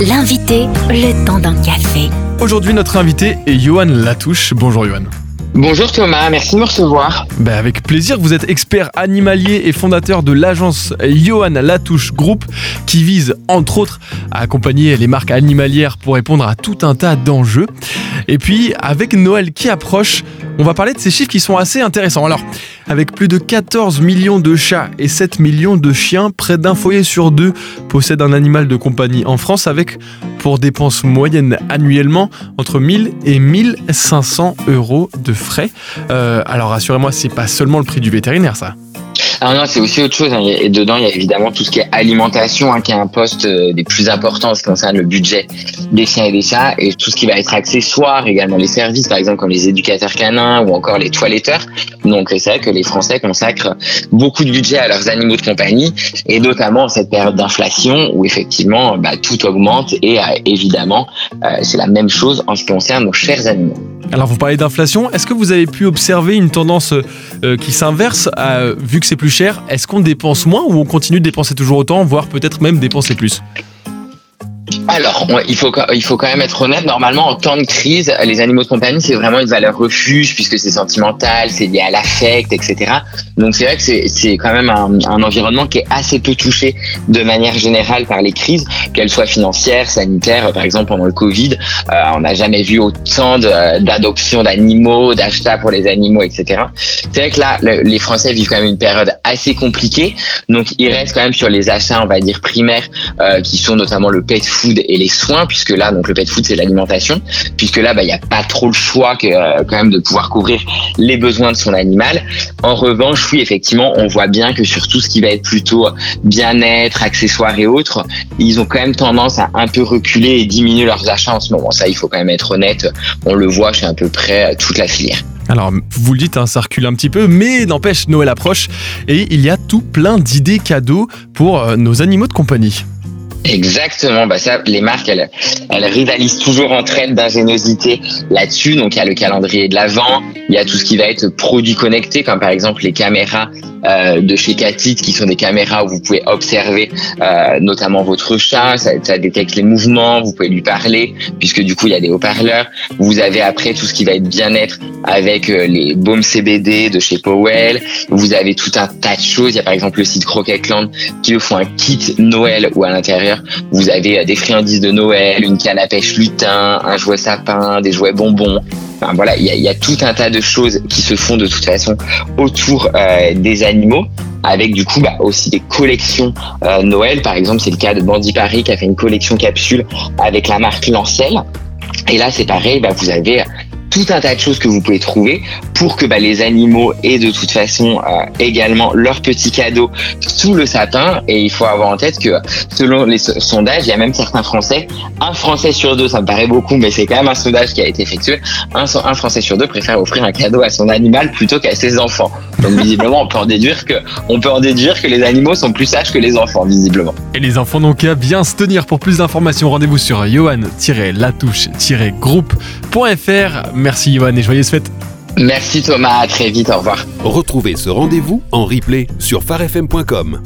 L'invité, le temps d'un café. Aujourd'hui, notre invité est Johan Latouche. Bonjour Johan. Bonjour Thomas, merci de me recevoir. Ben avec plaisir, vous êtes expert animalier et fondateur de l'agence Johan Latouche Group qui vise entre autres à accompagner les marques animalières pour répondre à tout un tas d'enjeux. Et puis avec Noël qui approche, on va parler de ces chiffres qui sont assez intéressants. Alors, avec plus de 14 millions de chats et 7 millions de chiens, près d'un foyer sur deux possède un animal de compagnie en France avec pour dépenses moyennes annuellement entre 1000 et 1500 euros de frais. Euh, alors rassurez-moi, c'est pas seulement le prix du vétérinaire ça. Ah non, c'est aussi autre chose. Hein. Et dedans, il y a évidemment tout ce qui est alimentation, hein, qui est un poste euh, des plus importants en ce qui concerne le budget des chiens et des chats, et tout ce qui va être accessoire, également les services, par exemple comme les éducateurs canins ou encore les toiletteurs. Donc c'est vrai que les Français consacrent beaucoup de budget à leurs animaux de compagnie, et notamment en cette période d'inflation où effectivement bah, tout augmente, et euh, évidemment euh, c'est la même chose en ce qui concerne nos chers animaux. Alors vous parlez d'inflation, est-ce que vous avez pu observer une tendance qui s'inverse vu que c'est plus cher, est-ce qu'on dépense moins ou on continue de dépenser toujours autant, voire peut-être même dépenser plus? Alors, il faut il faut quand même être honnête. Normalement, en temps de crise, les animaux de compagnie c'est vraiment une valeur refuge puisque c'est sentimental, c'est lié à l'affect, etc. Donc c'est vrai que c'est quand même un, environnement qui est assez peu touché de manière générale par les crises, qu'elles soient financières, sanitaires. Par exemple, pendant le Covid, euh, on n'a jamais vu autant d'adoption d'animaux, d'achats pour les animaux, etc. C'est vrai que là, les Français vivent quand même une période assez compliquée. Donc ils restent quand même sur les achats, on va dire primaires, euh, qui sont notamment le pet et les soins, puisque là, donc le pet food, c'est l'alimentation, puisque là, bah, il n'y a pas trop le choix euh, quand même de pouvoir couvrir les besoins de son animal. En revanche, oui, effectivement, on voit bien que sur tout ce qui va être plutôt bien-être, accessoires et autres, ils ont quand même tendance à un peu reculer et diminuer leurs achats en ce moment. Ça, il faut quand même être honnête. On le voit chez à peu près toute la filière. Alors, vous le dites, hein, ça recule un petit peu, mais n'empêche, Noël approche et il y a tout plein d'idées cadeaux pour euh, nos animaux de compagnie. Exactement, bah ça, les marques, elles, elles rivalisent toujours entre elles d'ingéniosité là-dessus. Donc il y a le calendrier de l'avant, il y a tout ce qui va être produits connectés, comme par exemple les caméras euh, de chez Catit, qui sont des caméras où vous pouvez observer euh, notamment votre chat, ça, ça, détecte les mouvements, vous pouvez lui parler, puisque du coup il y a des haut-parleurs. Vous avez après tout ce qui va être bien-être avec euh, les baumes CBD de chez Powell. Vous avez tout un tas de choses. Il y a par exemple le site Croquetland qui vous font un kit Noël où à l'intérieur vous avez des friandises de Noël, une canne à pêche lutin, un jouet sapin, des jouets bonbons. Voilà, il y a, y a, tout un tas de choses qui se font de toute façon autour euh, des animaux avec du coup bah, aussi des collections euh, Noël. Par exemple, c'est le cas de Bandy Paris qui a fait une collection capsule avec la marque Lancel. Et là, c'est pareil, bah, vous avez tout un tas de choses que vous pouvez trouver pour que bah, les animaux aient de toute façon euh, également leurs petits cadeaux sous le sapin. Et il faut avoir en tête que selon les sondages, il y a même certains Français, un Français sur deux, ça me paraît beaucoup, mais c'est quand même un sondage qui a été effectué, un, Français sur deux préfère offrir un cadeau à son animal plutôt qu'à ses enfants. Donc visiblement, on peut en déduire que on peut en déduire que les animaux sont plus sages que les enfants, visiblement. Et les enfants n'ont qu'à bien se tenir. Pour plus d'informations, rendez-vous sur johan-latouche-groupe.fr. Merci Johan et joyeuses fêtes. Merci Thomas, à très vite, au revoir. Retrouvez ce rendez-vous en replay sur farfm.com.